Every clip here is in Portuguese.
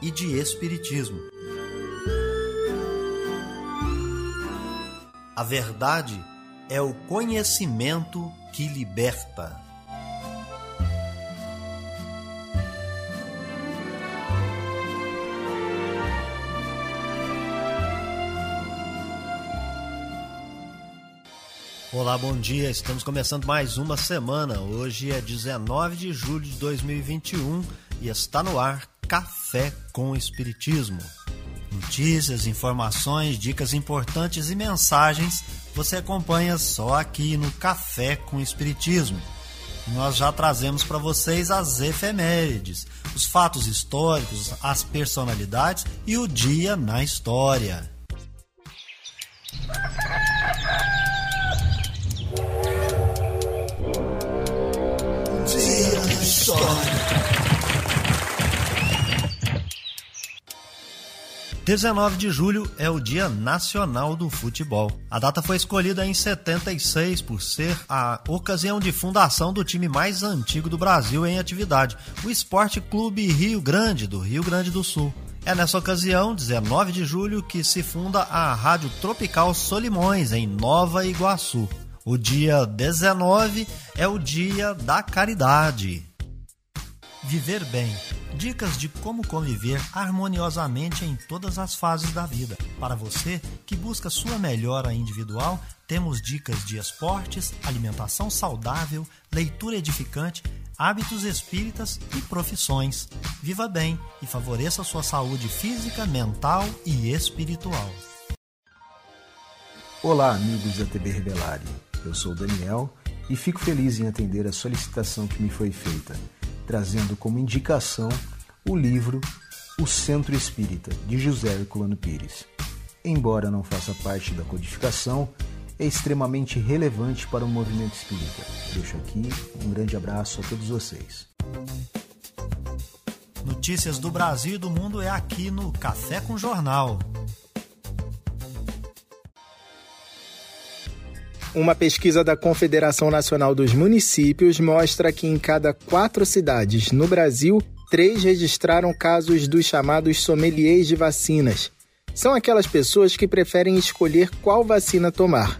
e de espiritismo. A verdade é o conhecimento que liberta. Olá, bom dia. Estamos começando mais uma semana. Hoje é 19 de julho de 2021 e está no ar Café com Espiritismo. Notícias, informações, dicas importantes e mensagens você acompanha só aqui no Café com Espiritismo. Nós já trazemos para vocês as efemérides, os fatos históricos, as personalidades e o dia na história. 19 de julho é o Dia Nacional do Futebol. A data foi escolhida em 76 por ser a ocasião de fundação do time mais antigo do Brasil em atividade, o Esporte Clube Rio Grande, do Rio Grande do Sul. É nessa ocasião, 19 de julho, que se funda a Rádio Tropical Solimões, em Nova Iguaçu. O dia 19 é o Dia da Caridade. Viver bem. Dicas de como conviver harmoniosamente em todas as fases da vida. Para você que busca sua melhora individual, temos dicas de esportes, alimentação saudável, leitura edificante, hábitos espíritas e profissões. Viva bem e favoreça sua saúde física, mental e espiritual. Olá, amigos da TV Rebelari. Eu sou Daniel e fico feliz em atender a solicitação que me foi feita trazendo como indicação o livro O Centro Espírita, de José Herculano Pires. Embora não faça parte da codificação, é extremamente relevante para o movimento espírita. Deixo aqui um grande abraço a todos vocês. Notícias do Brasil e do mundo é aqui no Café com Jornal. Uma pesquisa da Confederação Nacional dos Municípios mostra que em cada quatro cidades no Brasil, três registraram casos dos chamados sommeliers de vacinas. São aquelas pessoas que preferem escolher qual vacina tomar.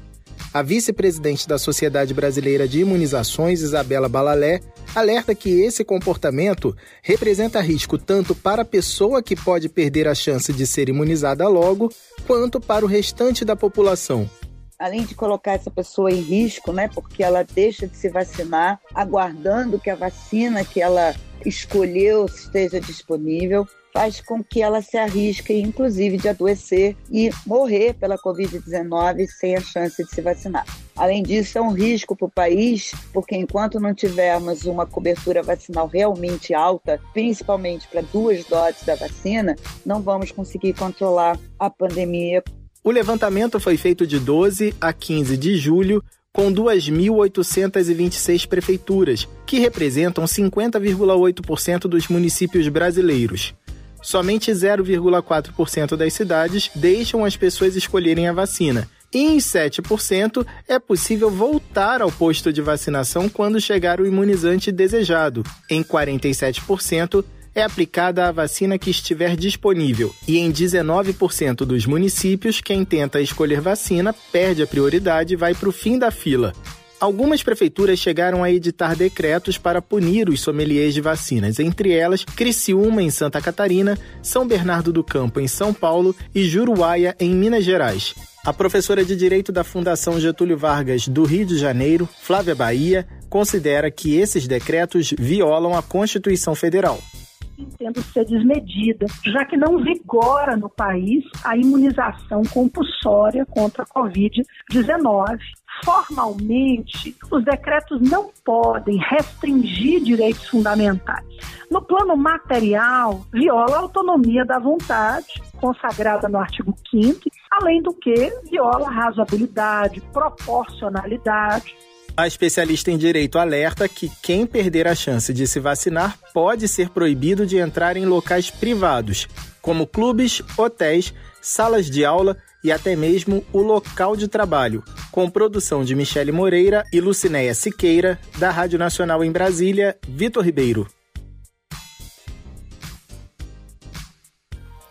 A vice-presidente da Sociedade Brasileira de Imunizações, Isabela Balalé, alerta que esse comportamento representa risco tanto para a pessoa que pode perder a chance de ser imunizada logo, quanto para o restante da população além de colocar essa pessoa em risco, né, porque ela deixa de se vacinar, aguardando que a vacina que ela escolheu esteja disponível, faz com que ela se arrisque, inclusive, de adoecer e morrer pela Covid-19 sem a chance de se vacinar. Além disso, é um risco para o país, porque enquanto não tivermos uma cobertura vacinal realmente alta, principalmente para duas doses da vacina, não vamos conseguir controlar a pandemia o levantamento foi feito de 12 a 15 de julho, com 2.826 prefeituras, que representam 50,8% dos municípios brasileiros. Somente 0,4% das cidades deixam as pessoas escolherem a vacina. E em 7% é possível voltar ao posto de vacinação quando chegar o imunizante desejado. Em 47%, é aplicada a vacina que estiver disponível, e em 19% dos municípios, quem tenta escolher vacina perde a prioridade e vai para o fim da fila. Algumas prefeituras chegaram a editar decretos para punir os sommeliers de vacinas, entre elas Criciúma, em Santa Catarina, São Bernardo do Campo, em São Paulo e Juruáia, em Minas Gerais. A professora de Direito da Fundação Getúlio Vargas do Rio de Janeiro, Flávia Bahia, considera que esses decretos violam a Constituição Federal tendo ser desmedida, já que não vigora no país a imunização compulsória contra a Covid-19. Formalmente, os decretos não podem restringir direitos fundamentais No plano material, viola a autonomia da vontade, consagrada no artigo 5 além do que viola a razoabilidade, proporcionalidade, a especialista em direito alerta que quem perder a chance de se vacinar pode ser proibido de entrar em locais privados, como clubes, hotéis, salas de aula e até mesmo o local de trabalho, com produção de Michele Moreira e Lucinéia Siqueira, da Rádio Nacional em Brasília, Vitor Ribeiro.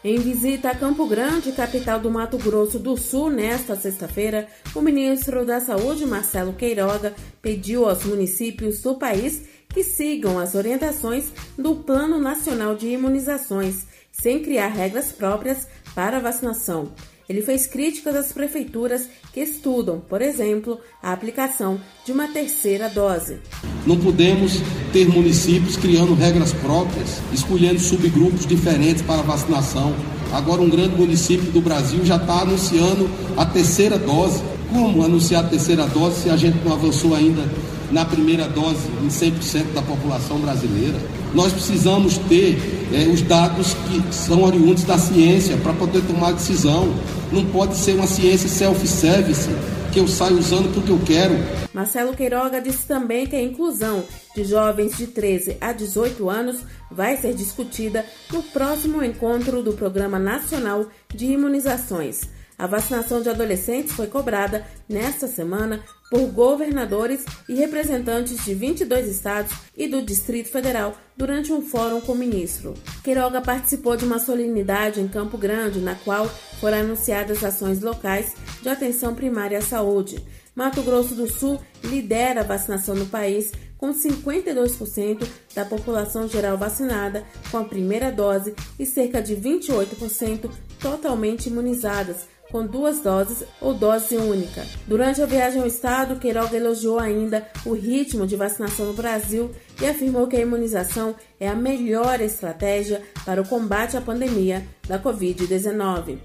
Em visita a Campo Grande, capital do Mato Grosso do Sul, nesta sexta-feira, o ministro da Saúde, Marcelo Queiroga, pediu aos municípios do país que sigam as orientações do Plano Nacional de Imunizações, sem criar regras próprias para a vacinação. Ele fez críticas às prefeituras que estudam, por exemplo, a aplicação de uma terceira dose. Não podemos ter municípios criando regras próprias, escolhendo subgrupos diferentes para vacinação. Agora, um grande município do Brasil já está anunciando a terceira dose. Como anunciar a terceira dose se a gente não avançou ainda na primeira dose em 100% da população brasileira? Nós precisamos ter é, os dados que são oriundos da ciência para poder tomar decisão. Não pode ser uma ciência self-service que eu saio usando porque eu quero. Marcelo Queiroga disse também que a inclusão de jovens de 13 a 18 anos vai ser discutida no próximo encontro do Programa Nacional de Imunizações. A vacinação de adolescentes foi cobrada nesta semana por governadores e representantes de 22 estados e do Distrito Federal durante um fórum com o ministro. Queiroga participou de uma solenidade em Campo Grande, na qual foram anunciadas ações locais de atenção primária à saúde. Mato Grosso do Sul lidera a vacinação no país, com 52% da população geral vacinada com a primeira dose e cerca de 28% totalmente imunizadas com duas doses ou dose única. Durante a viagem ao estado, Queiroga elogiou ainda o ritmo de vacinação no Brasil e afirmou que a imunização é a melhor estratégia para o combate à pandemia da Covid-19.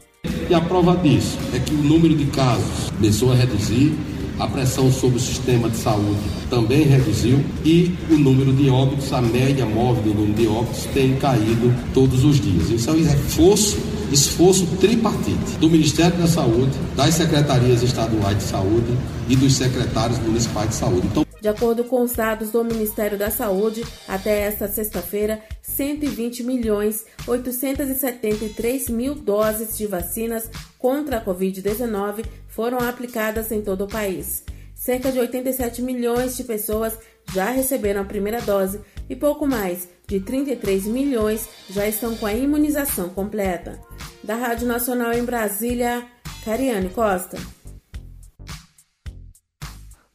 E a prova disso é que o número de casos começou a reduzir, a pressão sobre o sistema de saúde também reduziu e o número de óbitos, a média móvel do número de óbitos tem caído todos os dias. Isso é um reforço esforço tripartite do Ministério da Saúde, das secretarias estaduais de saúde e dos secretários municipais de saúde. Então, de acordo com os dados do Ministério da Saúde, até esta sexta-feira, 120 milhões 873 mil doses de vacinas contra a Covid-19 foram aplicadas em todo o país. Cerca de 87 milhões de pessoas já receberam a primeira dose e pouco mais de 33 milhões já estão com a imunização completa. Da Rádio Nacional em Brasília, Cariane Costa.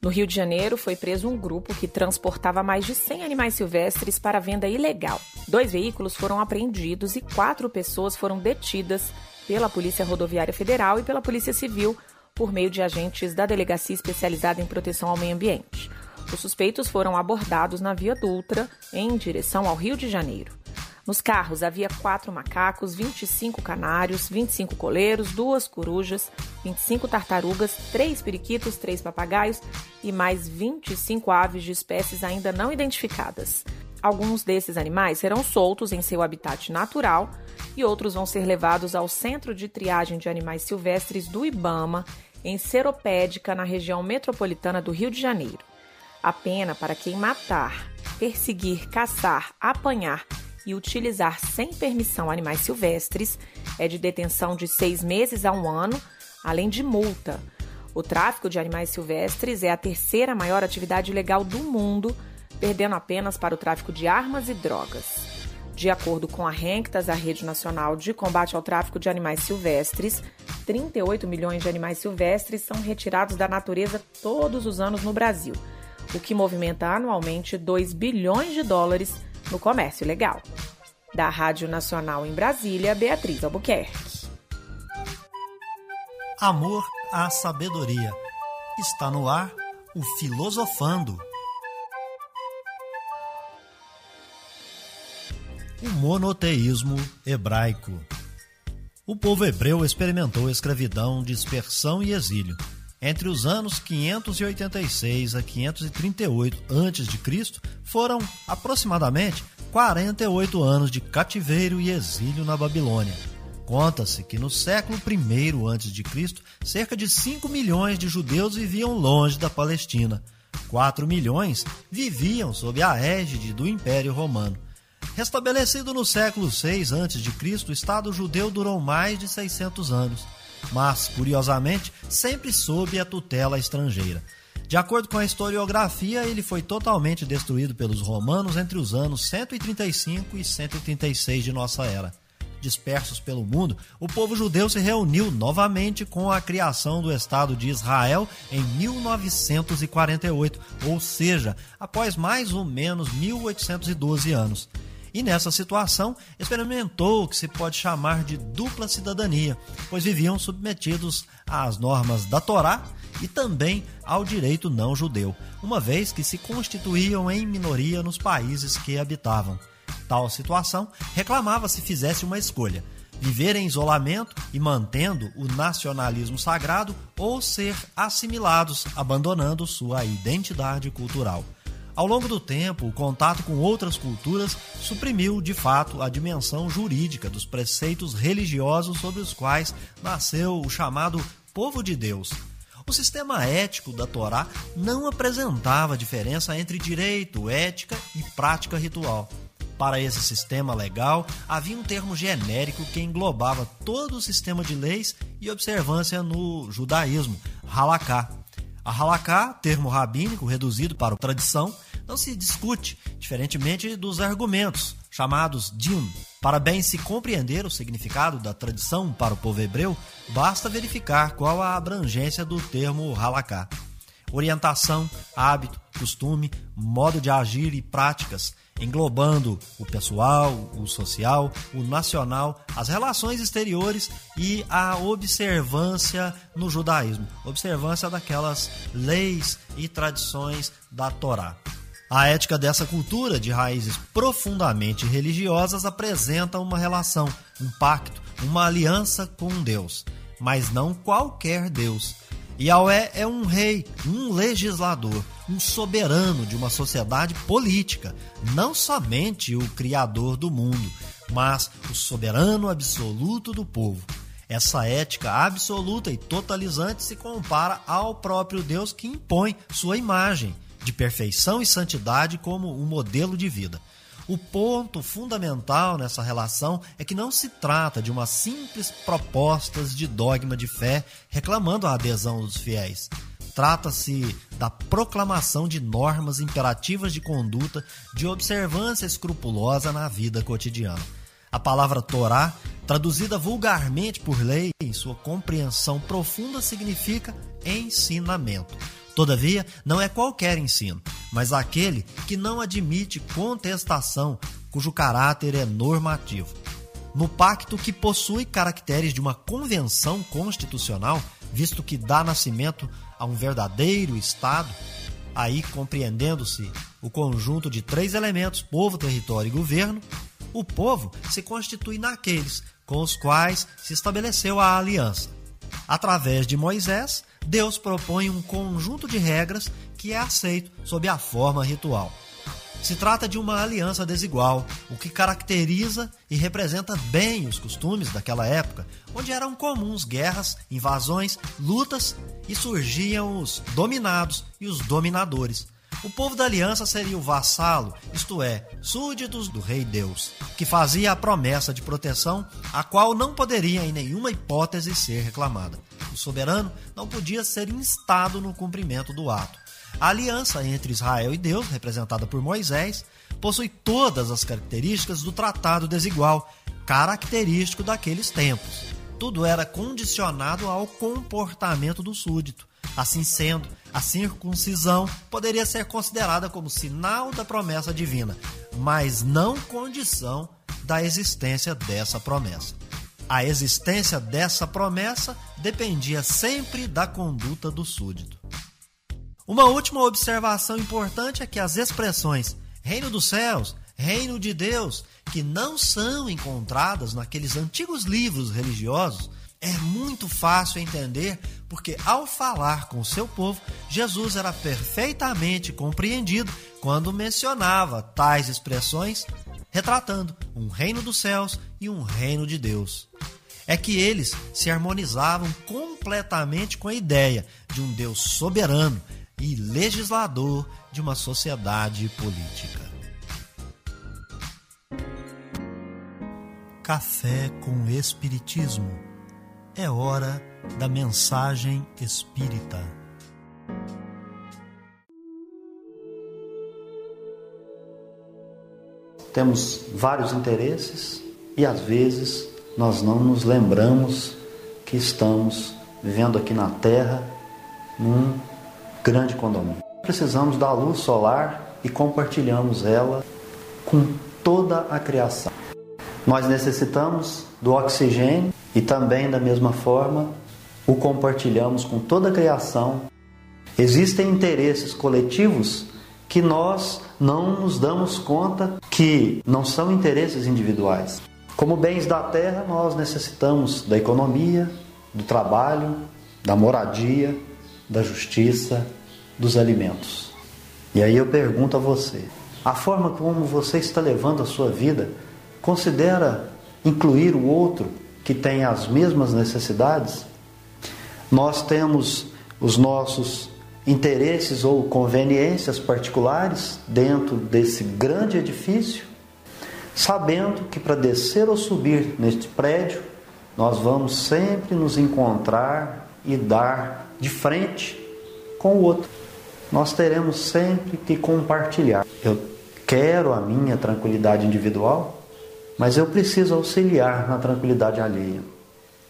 No Rio de Janeiro, foi preso um grupo que transportava mais de 100 animais silvestres para venda ilegal. Dois veículos foram apreendidos e quatro pessoas foram detidas pela Polícia Rodoviária Federal e pela Polícia Civil por meio de agentes da Delegacia Especializada em Proteção ao Meio Ambiente. Os suspeitos foram abordados na Via Dutra, em direção ao Rio de Janeiro. Nos carros havia quatro macacos, 25 canários, 25 coleiros, duas corujas, 25 tartarugas, três periquitos, três papagaios e mais 25 aves de espécies ainda não identificadas. Alguns desses animais serão soltos em seu habitat natural e outros vão ser levados ao Centro de Triagem de Animais Silvestres do Ibama, em Seropédica, na região metropolitana do Rio de Janeiro. A pena para quem matar, perseguir, caçar, apanhar e utilizar sem permissão animais silvestres é de detenção de seis meses a um ano, além de multa. O tráfico de animais silvestres é a terceira maior atividade legal do mundo, perdendo apenas para o tráfico de armas e drogas. De acordo com a RENCTAS, a Rede Nacional de Combate ao Tráfico de Animais Silvestres, 38 milhões de animais silvestres são retirados da natureza todos os anos no Brasil o que movimenta anualmente 2 bilhões de dólares no comércio legal. Da Rádio Nacional em Brasília, Beatriz Albuquerque. Amor à sabedoria. Está no ar o Filosofando. O monoteísmo hebraico. O povo hebreu experimentou escravidão, dispersão e exílio entre os anos 586 a 538 a.C., foram aproximadamente 48 anos de cativeiro e exílio na Babilônia. Conta-se que no século I a.C., cerca de 5 milhões de judeus viviam longe da Palestina. 4 milhões viviam sob a égide do Império Romano. Restabelecido no século VI a.C., o Estado judeu durou mais de 600 anos, mas, curiosamente, sempre sob a tutela estrangeira. De acordo com a historiografia, ele foi totalmente destruído pelos romanos entre os anos 135 e 136 de nossa era. Dispersos pelo mundo, o povo judeu se reuniu novamente com a criação do Estado de Israel em 1948, ou seja, após mais ou menos 1812 anos. E nessa situação, experimentou o que se pode chamar de dupla cidadania, pois viviam submetidos às normas da Torá e também ao direito não judeu, uma vez que se constituíam em minoria nos países que habitavam. Tal situação reclamava se fizesse uma escolha: viver em isolamento e mantendo o nacionalismo sagrado ou ser assimilados, abandonando sua identidade cultural. Ao longo do tempo, o contato com outras culturas suprimiu, de fato, a dimensão jurídica dos preceitos religiosos sobre os quais nasceu o chamado povo de Deus. O sistema ético da Torá não apresentava diferença entre direito, ética e prática ritual. Para esse sistema legal, havia um termo genérico que englobava todo o sistema de leis e observância no judaísmo, halaká. A halaká, termo rabínico reduzido para tradição, não se discute, diferentemente dos argumentos, chamados din. Para bem se compreender o significado da tradição para o povo hebreu, basta verificar qual a abrangência do termo halaká. Orientação, hábito, costume, modo de agir e práticas, englobando o pessoal, o social, o nacional, as relações exteriores e a observância no judaísmo, observância daquelas leis e tradições da Torá. A ética dessa cultura, de raízes profundamente religiosas, apresenta uma relação, um pacto, uma aliança com Deus, mas não qualquer Deus. Yahweh é um rei, um legislador, um soberano de uma sociedade política, não somente o criador do mundo, mas o soberano absoluto do povo. Essa ética absoluta e totalizante se compara ao próprio Deus que impõe sua imagem de perfeição e santidade como um modelo de vida. O ponto fundamental nessa relação é que não se trata de umas simples propostas de dogma de fé reclamando a adesão dos fiéis. Trata-se da proclamação de normas imperativas de conduta de observância escrupulosa na vida cotidiana. A palavra Torá, traduzida vulgarmente por lei, em sua compreensão profunda, significa ensinamento. Todavia, não é qualquer ensino, mas aquele que não admite contestação, cujo caráter é normativo. No pacto que possui caracteres de uma convenção constitucional, visto que dá nascimento a um verdadeiro Estado, aí compreendendo-se o conjunto de três elementos: povo, território e governo, o povo se constitui naqueles com os quais se estabeleceu a aliança. Através de Moisés, Deus propõe um conjunto de regras que é aceito sob a forma ritual. Se trata de uma aliança desigual, o que caracteriza e representa bem os costumes daquela época, onde eram comuns guerras, invasões, lutas e surgiam os dominados e os dominadores. O povo da aliança seria o vassalo, isto é, súditos do rei Deus, que fazia a promessa de proteção, a qual não poderia em nenhuma hipótese ser reclamada. O soberano não podia ser instado no cumprimento do ato. A aliança entre Israel e Deus, representada por Moisés, possui todas as características do tratado desigual, característico daqueles tempos. Tudo era condicionado ao comportamento do súdito. Assim sendo, a circuncisão poderia ser considerada como sinal da promessa divina, mas não condição da existência dessa promessa. A existência dessa promessa dependia sempre da conduta do súdito. Uma última observação importante é que as expressões reino dos céus, reino de Deus, que não são encontradas naqueles antigos livros religiosos, é muito fácil entender porque, ao falar com seu povo, Jesus era perfeitamente compreendido quando mencionava tais expressões retratando um reino dos céus e um reino de Deus. É que eles se harmonizavam completamente com a ideia de um Deus soberano e legislador de uma sociedade política. Café com Espiritismo. É hora da mensagem espírita. Temos vários interesses e às vezes nós não nos lembramos que estamos vivendo aqui na Terra num grande condomínio. Precisamos da luz solar e compartilhamos ela com toda a criação. Nós necessitamos do oxigênio e também, da mesma forma, o compartilhamos com toda a criação. Existem interesses coletivos que nós não nos damos conta que não são interesses individuais. Como bens da terra, nós necessitamos da economia, do trabalho, da moradia, da justiça, dos alimentos. E aí eu pergunto a você: a forma como você está levando a sua vida considera incluir o outro que tem as mesmas necessidades? Nós temos os nossos interesses ou conveniências particulares dentro desse grande edifício, sabendo que para descer ou subir neste prédio, nós vamos sempre nos encontrar e dar de frente com o outro. Nós teremos sempre que compartilhar. Eu quero a minha tranquilidade individual, mas eu preciso auxiliar na tranquilidade alheia.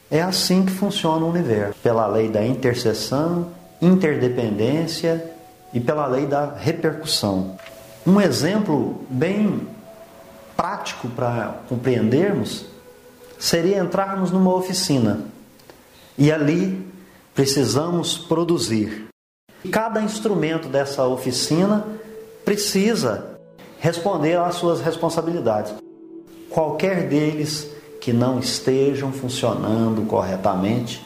É assim que funciona o universo, pela lei da interseção interdependência e pela lei da repercussão. Um exemplo bem prático para compreendermos seria entrarmos numa oficina e ali precisamos produzir. Cada instrumento dessa oficina precisa responder às suas responsabilidades. Qualquer deles que não estejam funcionando corretamente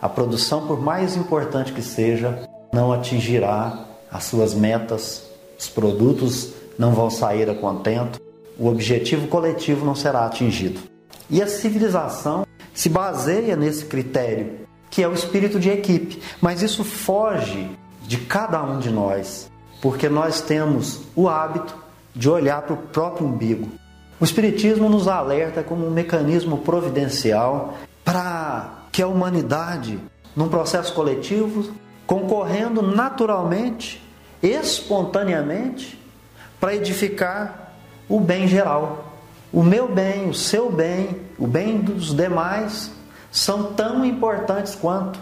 a produção, por mais importante que seja, não atingirá as suas metas, os produtos não vão sair a contento, o objetivo coletivo não será atingido. E a civilização se baseia nesse critério, que é o espírito de equipe, mas isso foge de cada um de nós, porque nós temos o hábito de olhar para o próprio umbigo. O Espiritismo nos alerta como um mecanismo providencial para que a humanidade, num processo coletivo, concorrendo naturalmente, espontaneamente, para edificar o bem geral. O meu bem, o seu bem, o bem dos demais são tão importantes quanto.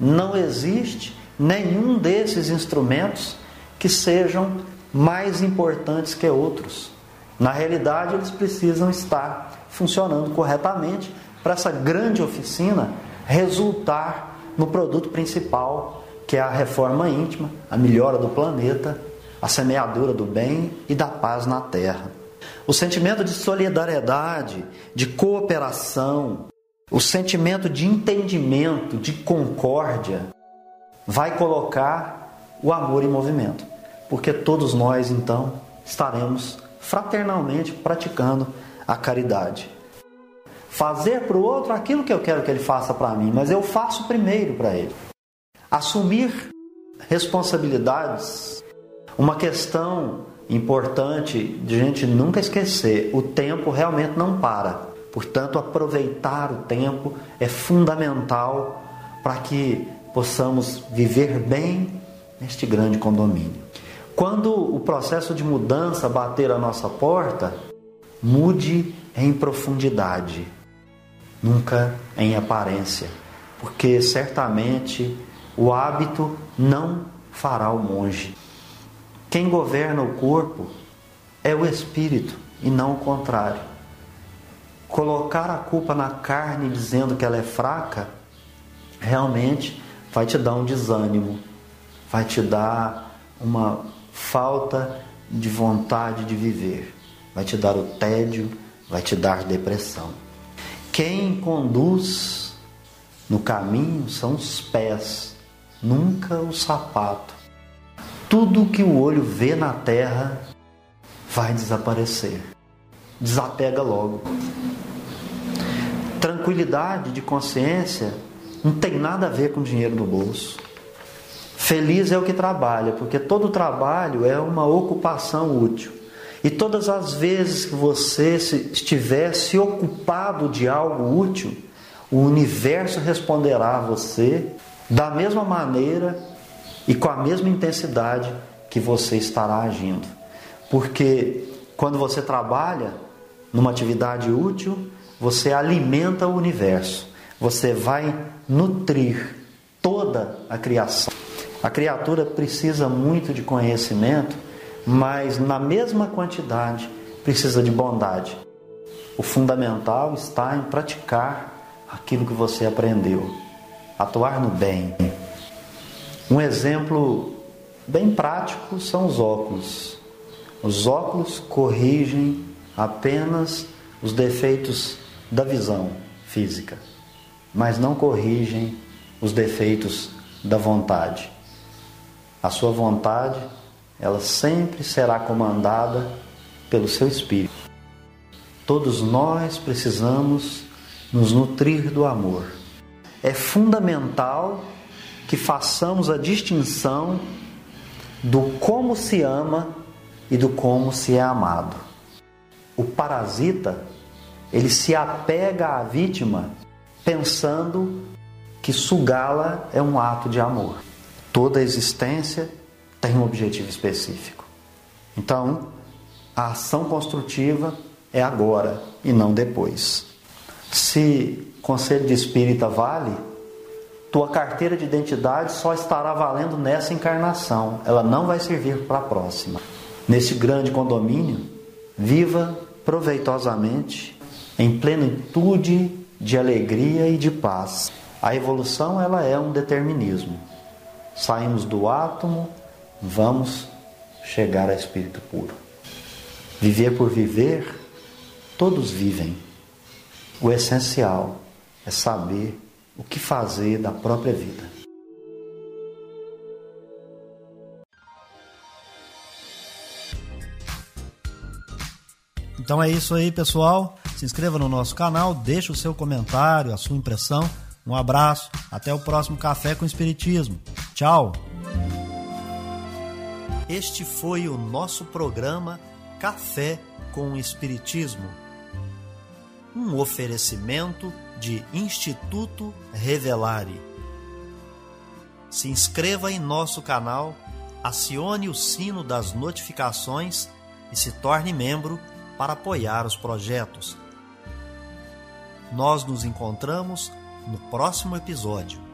Não existe nenhum desses instrumentos que sejam mais importantes que outros. Na realidade, eles precisam estar funcionando corretamente para essa grande oficina resultar no produto principal, que é a reforma íntima, a melhora do planeta, a semeadura do bem e da paz na terra. O sentimento de solidariedade, de cooperação, o sentimento de entendimento, de concórdia, vai colocar o amor em movimento, porque todos nós então estaremos fraternalmente praticando a caridade fazer para o outro aquilo que eu quero que ele faça para mim, mas eu faço primeiro para ele. Assumir responsabilidades. Uma questão importante de gente nunca esquecer: o tempo realmente não para. Portanto, aproveitar o tempo é fundamental para que possamos viver bem neste grande condomínio. Quando o processo de mudança bater a nossa porta, mude em profundidade nunca em aparência, porque certamente o hábito não fará o monge. Quem governa o corpo é o espírito e não o contrário. Colocar a culpa na carne dizendo que ela é fraca realmente vai te dar um desânimo, vai te dar uma falta de vontade de viver, vai te dar o tédio, vai te dar depressão. Quem conduz no caminho são os pés, nunca o sapato. Tudo que o olho vê na terra vai desaparecer. desapega logo. Tranquilidade de consciência não tem nada a ver com dinheiro no bolso. Feliz é o que trabalha, porque todo trabalho é uma ocupação útil. E todas as vezes que você estiver se ocupado de algo útil, o universo responderá a você da mesma maneira e com a mesma intensidade que você estará agindo. Porque quando você trabalha numa atividade útil, você alimenta o universo, você vai nutrir toda a criação. A criatura precisa muito de conhecimento mas na mesma quantidade precisa de bondade. O fundamental está em praticar aquilo que você aprendeu, atuar no bem. Um exemplo bem prático são os óculos. Os óculos corrigem apenas os defeitos da visão física, mas não corrigem os defeitos da vontade. A sua vontade ela sempre será comandada pelo seu espírito. Todos nós precisamos nos nutrir do amor. É fundamental que façamos a distinção do como se ama e do como se é amado. O parasita, ele se apega à vítima pensando que sugá-la é um ato de amor. Toda a existência tem um objetivo específico. Então, a ação construtiva é agora e não depois. Se conselho de espírita vale, tua carteira de identidade só estará valendo nessa encarnação, ela não vai servir para a próxima. Nesse grande condomínio, viva proveitosamente, em plenitude de alegria e de paz. A evolução ela é um determinismo. Saímos do átomo vamos chegar a espírito puro. Viver por viver, todos vivem. O essencial é saber o que fazer da própria vida. Então é isso aí, pessoal. Se inscreva no nosso canal, deixe o seu comentário, a sua impressão. Um abraço, até o próximo Café com Espiritismo. Tchau! Este foi o nosso programa Café com Espiritismo. Um oferecimento de Instituto Revelare. Se inscreva em nosso canal, acione o sino das notificações e se torne membro para apoiar os projetos. Nós nos encontramos no próximo episódio.